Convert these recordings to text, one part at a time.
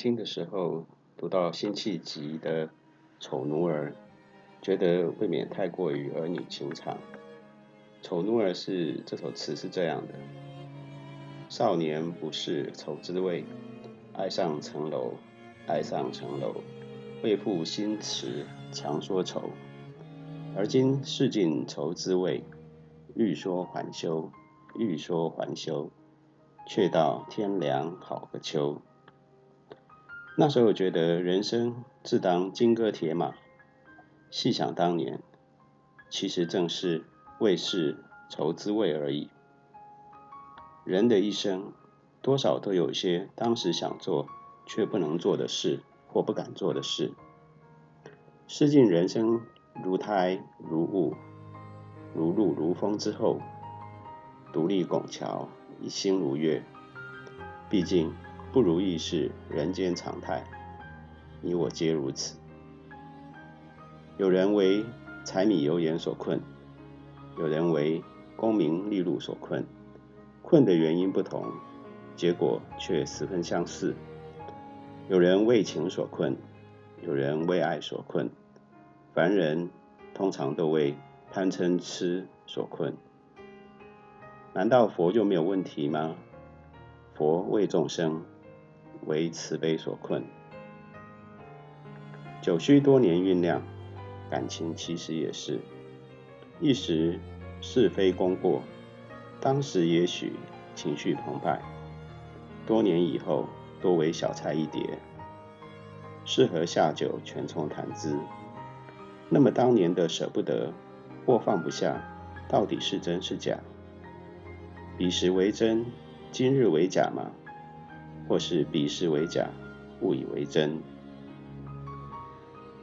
轻的时候读到辛弃疾的《丑奴儿》，觉得未免太过于儿女情长。《丑奴儿》是这首词是这样的：少年不识愁滋味，爱上层楼，爱上层楼，为赋新词强说愁。而今识尽愁滋味，欲说还休，欲说还休，却道天凉好个秋。那时候觉得人生自当金戈铁马，细想当年，其实正是。为事愁滋味而已。人的一生，多少都有些当时想做却不能做的事，或不敢做的事。识尽人生如胎如雾，如露如风之后，独立拱桥，一心如月。毕竟不如意是人间常态，你我皆如此。有人为柴米油盐所困。有人为功名利禄所困，困的原因不同，结果却十分相似。有人为情所困，有人为爱所困，凡人通常都为贪嗔痴所困。难道佛就没有问题吗？佛为众生，为慈悲所困。久需多年酝酿，感情其实也是。一时是非功过，当时也许情绪澎湃，多年以后多为小菜一碟，适合下酒全充谈资。那么当年的舍不得或放不下，到底是真是假？彼时为真，今日为假吗？或是鄙视为假，误以为真？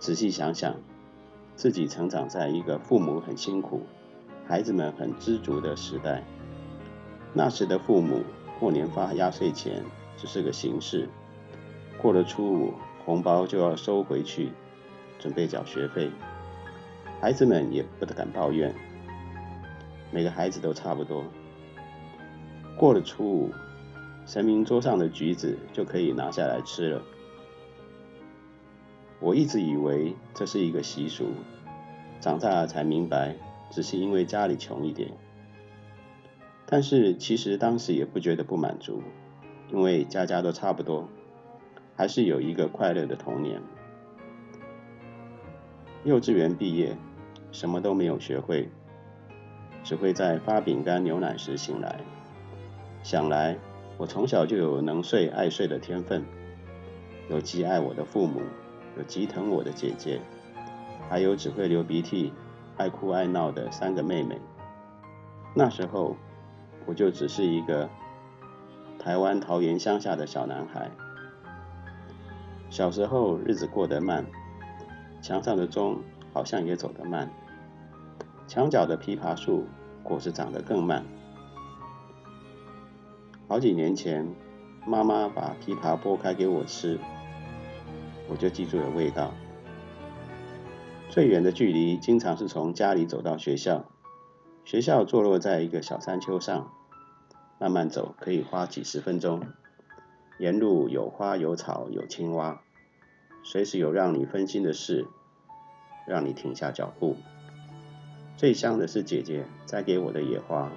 仔细想想。自己成长在一个父母很辛苦、孩子们很知足的时代。那时的父母过年发压岁钱只是个形式，过了初五红包就要收回去，准备缴学费。孩子们也不得敢抱怨，每个孩子都差不多。过了初五，神明桌上的橘子就可以拿下来吃了。我一直以为这是一个习俗，长大了才明白，只是因为家里穷一点。但是其实当时也不觉得不满足，因为家家都差不多，还是有一个快乐的童年。幼稚园毕业，什么都没有学会，只会在发饼干牛奶时醒来。想来我从小就有能睡爱睡的天分，有极爱我的父母。有极疼我的姐姐，还有只会流鼻涕、爱哭爱闹的三个妹妹。那时候，我就只是一个台湾桃园乡下的小男孩。小时候日子过得慢，墙上的钟好像也走得慢，墙角的枇杷树果实长得更慢。好几年前，妈妈把枇杷剥开给我吃。我就记住了味道。最远的距离，经常是从家里走到学校。学校坐落在一个小山丘上，慢慢走可以花几十分钟。沿路有花有草有青蛙，随时有让你分心的事，让你停下脚步。最香的是姐姐摘给我的野花。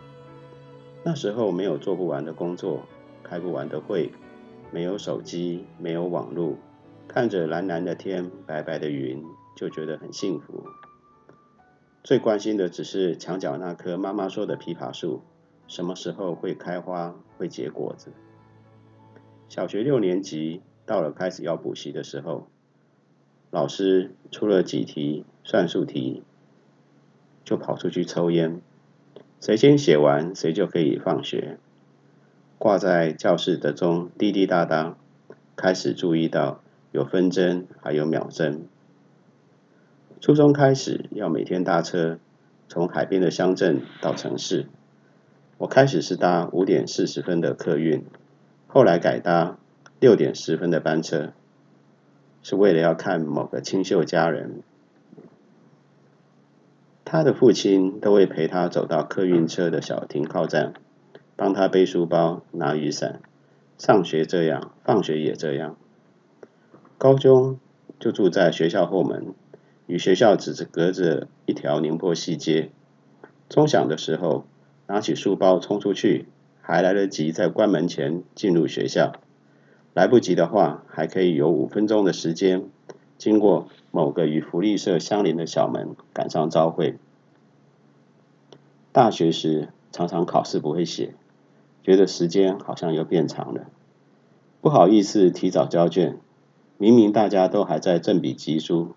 那时候没有做不完的工作，开不完的会，没有手机，没有网络。看着蓝蓝的天，白白的云，就觉得很幸福。最关心的只是墙角那棵妈妈说的枇杷树，什么时候会开花，会结果子。小学六年级到了开始要补习的时候，老师出了几题算术题，就跑出去抽烟，谁先写完，谁就可以放学。挂在教室的钟滴滴答答，开始注意到。有分针，还有秒针。初中开始要每天搭车，从海边的乡镇到城市。我开始是搭五点四十分的客运，后来改搭六点十分的班车，是为了要看某个清秀佳人。他的父亲都会陪他走到客运车的小停靠站，帮他背书包、拿雨伞。上学这样，放学也这样。高中就住在学校后门，与学校只是隔着一条宁波西街。钟响的时候，拿起书包冲出去，还来得及在关门前进入学校；来不及的话，还可以有五分钟的时间，经过某个与福利社相邻的小门赶上朝会。大学时常常考试不会写，觉得时间好像又变长了，不好意思提早交卷。明明大家都还在振笔疾书，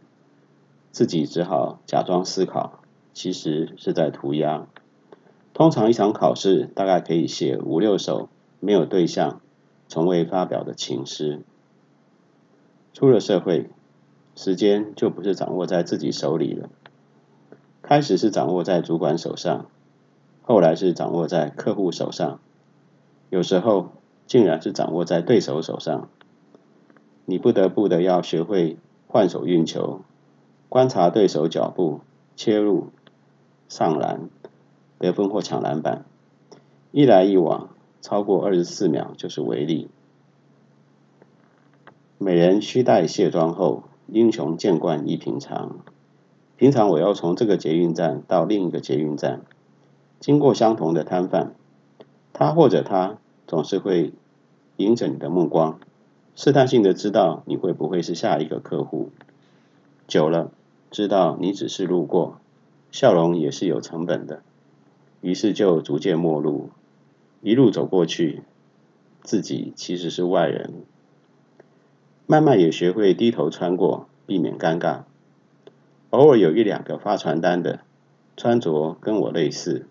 自己只好假装思考，其实是在涂鸦。通常一场考试大概可以写五六首没有对象、从未发表的情诗。出了社会，时间就不是掌握在自己手里了，开始是掌握在主管手上。后来是掌握在客户手上，有时候竟然是掌握在对手手上。你不得不的要学会换手运球，观察对手脚步，切入、上篮、得分或抢篮板，一来一往，超过二十四秒就是违例。每人需待卸妆后，英雄见惯亦平常。平常我要从这个捷运站到另一个捷运站。经过相同的摊贩，他或者她总是会迎着你的目光，试探性的知道你会不会是下一个客户。久了，知道你只是路过，笑容也是有成本的，于是就逐渐陌路，一路走过去，自己其实是外人。慢慢也学会低头穿过，避免尴尬。偶尔有一两个发传单的，穿着跟我类似。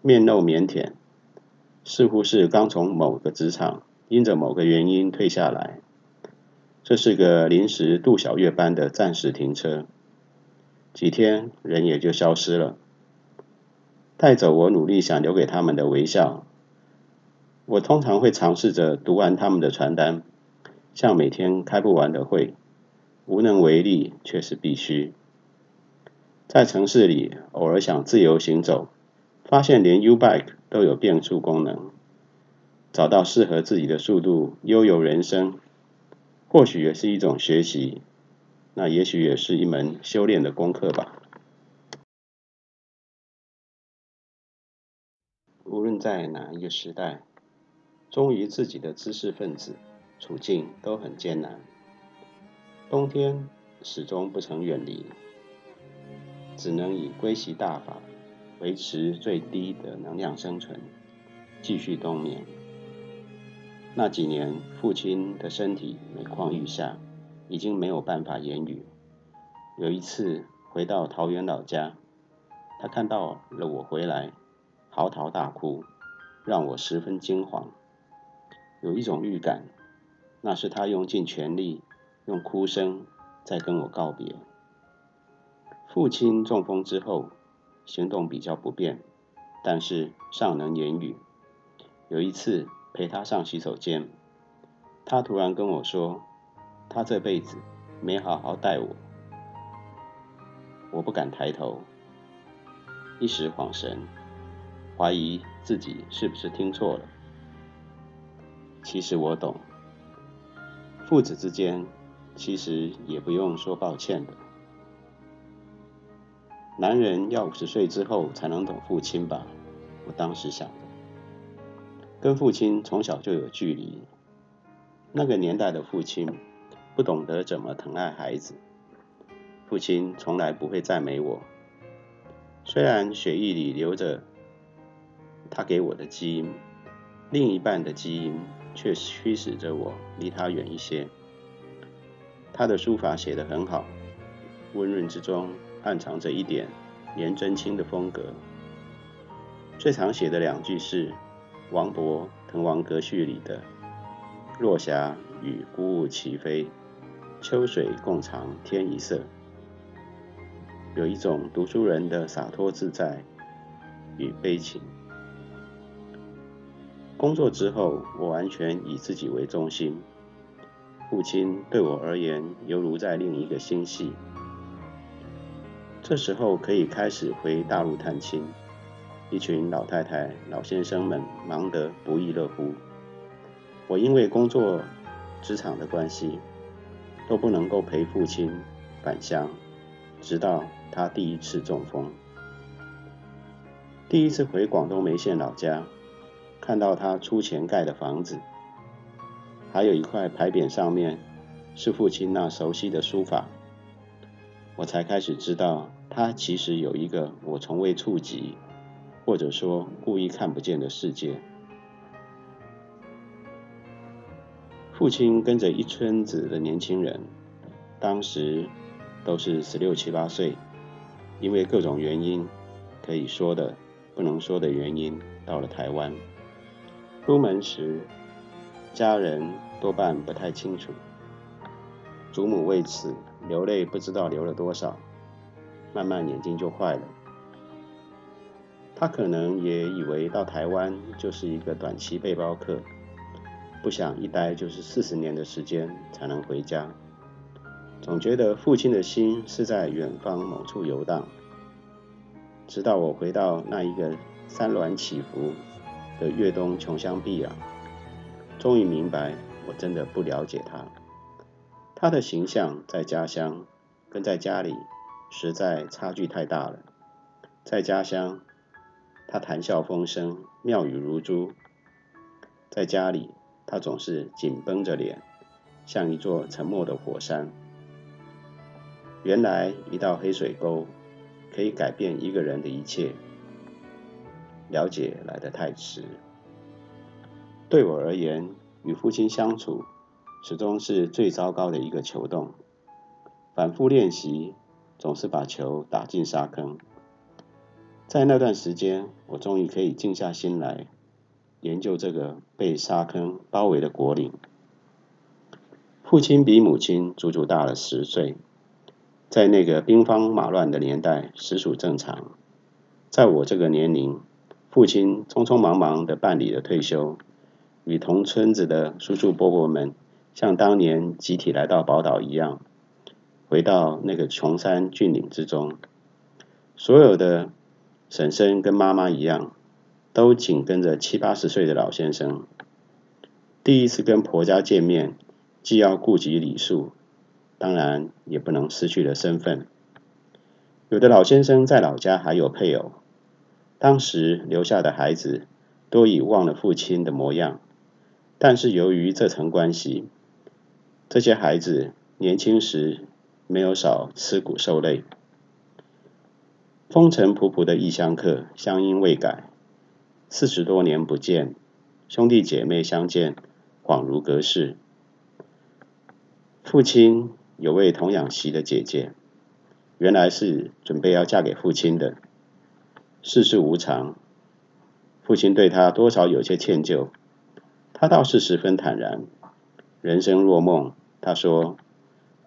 面露腼腆，似乎是刚从某个职场因着某个原因退下来。这是个临时杜小月班的暂时停车，几天人也就消失了，带走我努力想留给他们的微笑。我通常会尝试着读完他们的传单，像每天开不完的会，无能为力却是必须。在城市里，偶尔想自由行走。发现连 U-Bike 都有变速功能，找到适合自己的速度，悠游人生，或许也是一种学习，那也许也是一门修炼的功课吧。无论在哪一个时代，忠于自己的知识分子，处境都很艰难。冬天始终不曾远离，只能以归习大法。维持最低的能量生存，继续冬眠。那几年，父亲的身体每况愈下，已经没有办法言语。有一次回到桃园老家，他看到了我回来，嚎啕大哭，让我十分惊惶。有一种预感，那是他用尽全力，用哭声在跟我告别。父亲中风之后。行动比较不便，但是尚能言语。有一次陪他上洗手间，他突然跟我说：“他这辈子没好好待我。”我不敢抬头，一时恍神，怀疑自己是不是听错了。其实我懂，父子之间其实也不用说抱歉的。男人要五十岁之后才能懂父亲吧？我当时想的，跟父亲从小就有距离。那个年代的父亲不懂得怎么疼爱孩子，父亲从来不会赞美我。虽然血液里流着他给我的基因，另一半的基因却驱使着我离他远一些。他的书法写得很好，温润之中。暗藏着一点颜真卿的风格。最常写的两句是王勃《滕王阁序》里的“落霞与孤鹜齐飞，秋水共长天一色”，有一种读书人的洒脱自在与悲情。工作之后，我完全以自己为中心，父亲对我而言犹如在另一个星系。这时候可以开始回大陆探亲，一群老太太、老先生们忙得不亦乐乎。我因为工作职场的关系，都不能够陪父亲返乡，直到他第一次中风。第一次回广东梅县老家，看到他出钱盖的房子，还有一块牌匾上面是父亲那熟悉的书法，我才开始知道他其实有一个我从未触及，或者说故意看不见的世界。父亲跟着一村子的年轻人，当时都是十六七八岁，因为各种原因，可以说的。不能说的原因，到了台湾，出门时，家人多半不太清楚，祖母为此流泪不知道流了多少，慢慢眼睛就坏了。他可能也以为到台湾就是一个短期背包客，不想一待就是四十年的时间才能回家，总觉得父亲的心是在远方某处游荡。直到我回到那一个山峦起伏的粤东穷乡僻壤，终于明白，我真的不了解他。他的形象在家乡跟在家里实在差距太大了。在家乡，他谈笑风生，妙语如珠；在家里，他总是紧绷着脸，像一座沉默的火山。原来，一道黑水沟。可以改变一个人的一切，了解来得太迟。对我而言，与父亲相处始终是最糟糕的一个球洞。反复练习，总是把球打进沙坑。在那段时间，我终于可以静下心来研究这个被沙坑包围的果岭。父亲比母亲足足大了十岁。在那个兵荒马乱的年代，实属正常。在我这个年龄，父亲匆匆忙忙地办理了退休，与同村子的叔叔伯伯们像当年集体来到宝岛一样，回到那个穷山峻岭之中。所有的婶婶跟妈妈一样，都紧跟着七八十岁的老先生。第一次跟婆家见面，既要顾及礼数。当然也不能失去了身份。有的老先生在老家还有配偶，当时留下的孩子都已忘了父亲的模样，但是由于这层关系，这些孩子年轻时没有少吃苦受累。风尘仆仆的异乡客，乡音未改，四十多年不见，兄弟姐妹相见，恍如隔世。父亲。有位童养媳的姐姐，原来是准备要嫁给父亲的。世事无常，父亲对他多少有些歉疚，他倒是十分坦然。人生若梦，他说，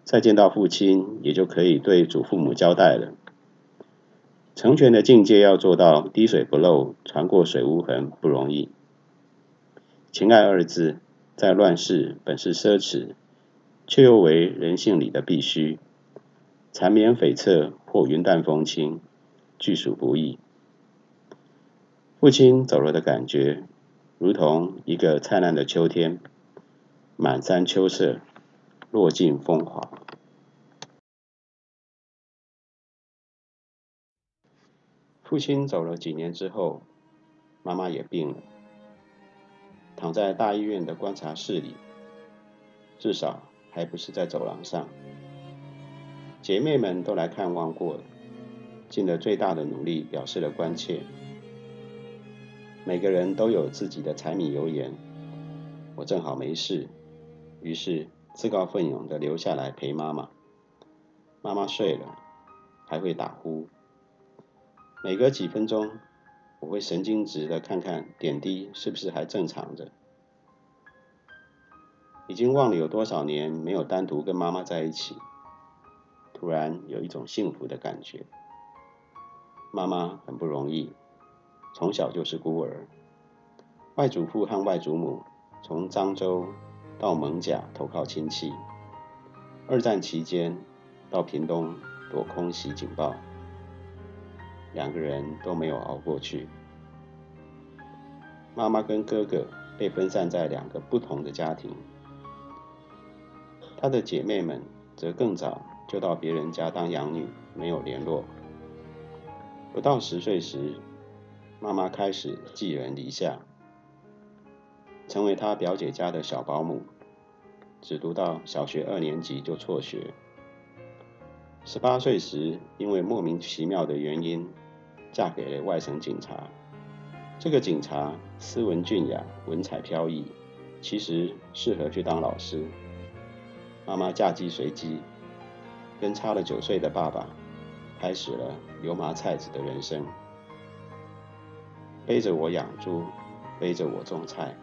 再见到父亲，也就可以对祖父母交代了。成全的境界要做到滴水不漏，船过水无痕，不容易。情爱二字，在乱世本是奢侈。却又为人性里的必须，缠绵悱恻或云淡风轻，俱属不易。父亲走了的感觉，如同一个灿烂的秋天，满山秋色，落尽风华。父亲走了几年之后，妈妈也病了，躺在大医院的观察室里，至少。还不是在走廊上，姐妹们都来看望过，尽了最大的努力表示了关切。每个人都有自己的柴米油盐，我正好没事，于是自告奋勇地留下来陪妈妈。妈妈睡了，还会打呼。每隔几分钟，我会神经质地看看点滴是不是还正常着。已经忘了有多少年没有单独跟妈妈在一起，突然有一种幸福的感觉。妈妈很不容易，从小就是孤儿，外祖父和外祖母从漳州到艋舺投靠亲戚，二战期间到屏东躲空袭警报，两个人都没有熬过去。妈妈跟哥哥被分散在两个不同的家庭。她的姐妹们则更早就到别人家当养女，没有联络。不到十岁时，妈妈开始寄人篱下，成为她表姐家的小保姆，只读到小学二年级就辍学。十八岁时，因为莫名其妙的原因，嫁给了外省警察。这个警察斯文俊雅，文采飘逸，其实适合去当老师。妈妈嫁鸡随鸡，跟差了九岁的爸爸，开始了油麻菜籽的人生。背着我养猪，背着我种菜，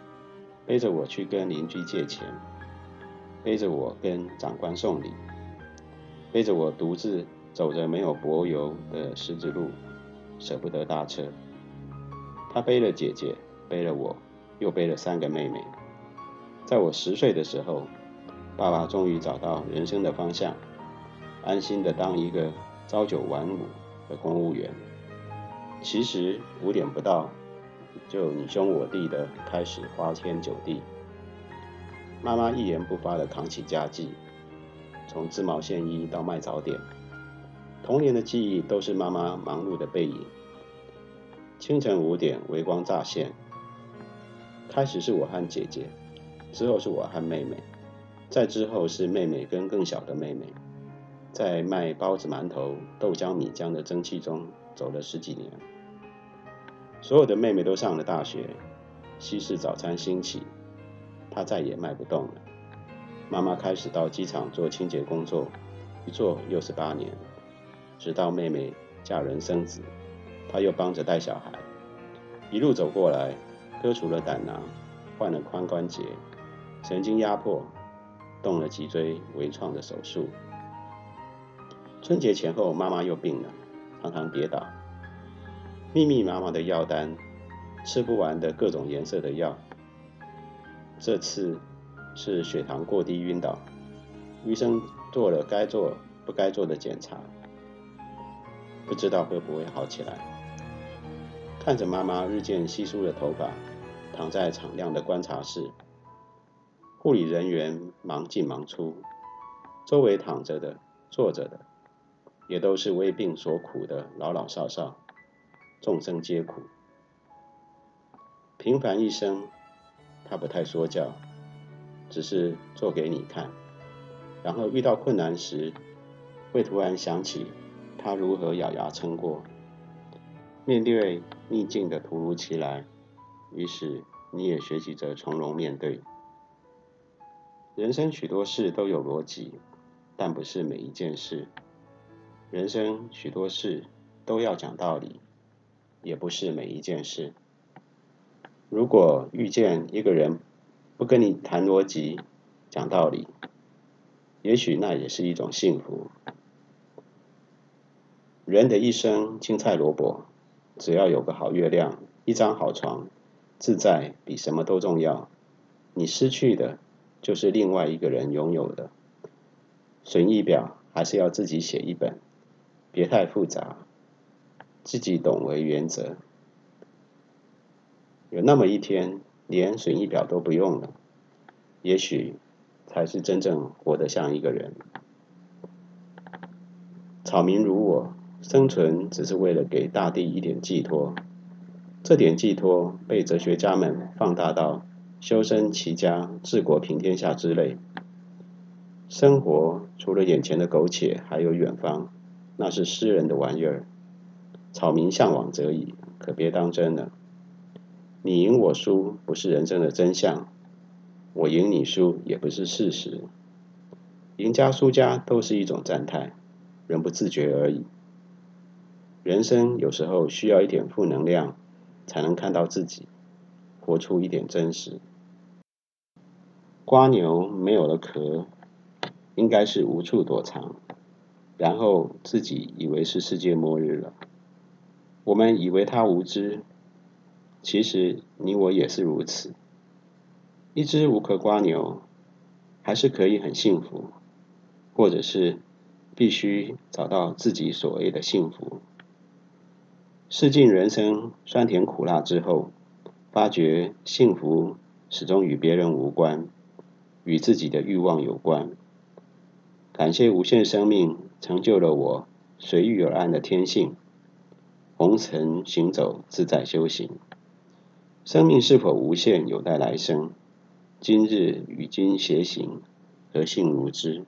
背着我去跟邻居借钱，背着我跟长官送礼，背着我独自走着没有柏油的石子路，舍不得搭车。他背了姐姐，背了我，又背了三个妹妹。在我十岁的时候，爸爸终于找到人生的方向，安心的当一个朝九晚五的公务员。其实五点不到，就你兄我弟的开始花天酒地。妈妈一言不发的扛起家计，从织毛线衣到卖早点，童年的记忆都是妈妈忙碌的背影。清晨五点，微光乍现。开始是我和姐姐，之后是我和妹妹，再之后是妹妹跟更小的妹妹，在卖包子、馒头、豆浆、米浆的蒸汽中走了十几年。所有的妹妹都上了大学，西式早餐兴起，她再也卖不动了。妈妈开始到机场做清洁工作，一做又是八年，直到妹妹嫁人生子。他又帮着带小孩，一路走过来，割除了胆囊，换了髋关节，神经压迫，动了脊椎微创的手术。春节前后，妈妈又病了，常常跌倒，密密麻麻的药单，吃不完的各种颜色的药。这次是血糖过低晕倒，医生做了该做不该做的检查，不知道会不会好起来。看着妈妈日渐稀疏的头发，躺在敞亮的观察室，护理人员忙进忙出，周围躺着的、坐着的，也都是为病所苦的老老少少，众生皆苦。平凡一生，他不太说教，只是做给你看，然后遇到困难时，会突然想起他如何咬牙撑过。面对逆境的突如其来，于是你也学习着从容面对。人生许多事都有逻辑，但不是每一件事；人生许多事都要讲道理，也不是每一件事。如果遇见一个人不跟你谈逻辑、讲道理，也许那也是一种幸福。人的一生，青菜萝卜。只要有个好月亮，一张好床，自在比什么都重要。你失去的，就是另外一个人拥有的。损益表还是要自己写一本，别太复杂，自己懂为原则。有那么一天，连损益表都不用了，也许才是真正活得像一个人。草民如我。生存只是为了给大地一点寄托，这点寄托被哲学家们放大到修身齐家治国平天下之类。生活除了眼前的苟且，还有远方，那是诗人的玩意儿。草民向往则已，可别当真了。你赢我输不是人生的真相，我赢你输也不是事实。赢家输家都是一种暂态，人不自觉而已。人生有时候需要一点负能量，才能看到自己，活出一点真实。瓜牛没有了壳，应该是无处躲藏，然后自己以为是世界末日了。我们以为他无知，其实你我也是如此。一只无壳蜗牛，还是可以很幸福，或者是必须找到自己所谓的幸福。试尽人生酸甜苦辣之后，发觉幸福始终与别人无关，与自己的欲望有关。感谢无限生命成就了我随遇而安的天性，红尘行走，自在修行。生命是否无限，有待来生。今日与君偕行，何幸如之？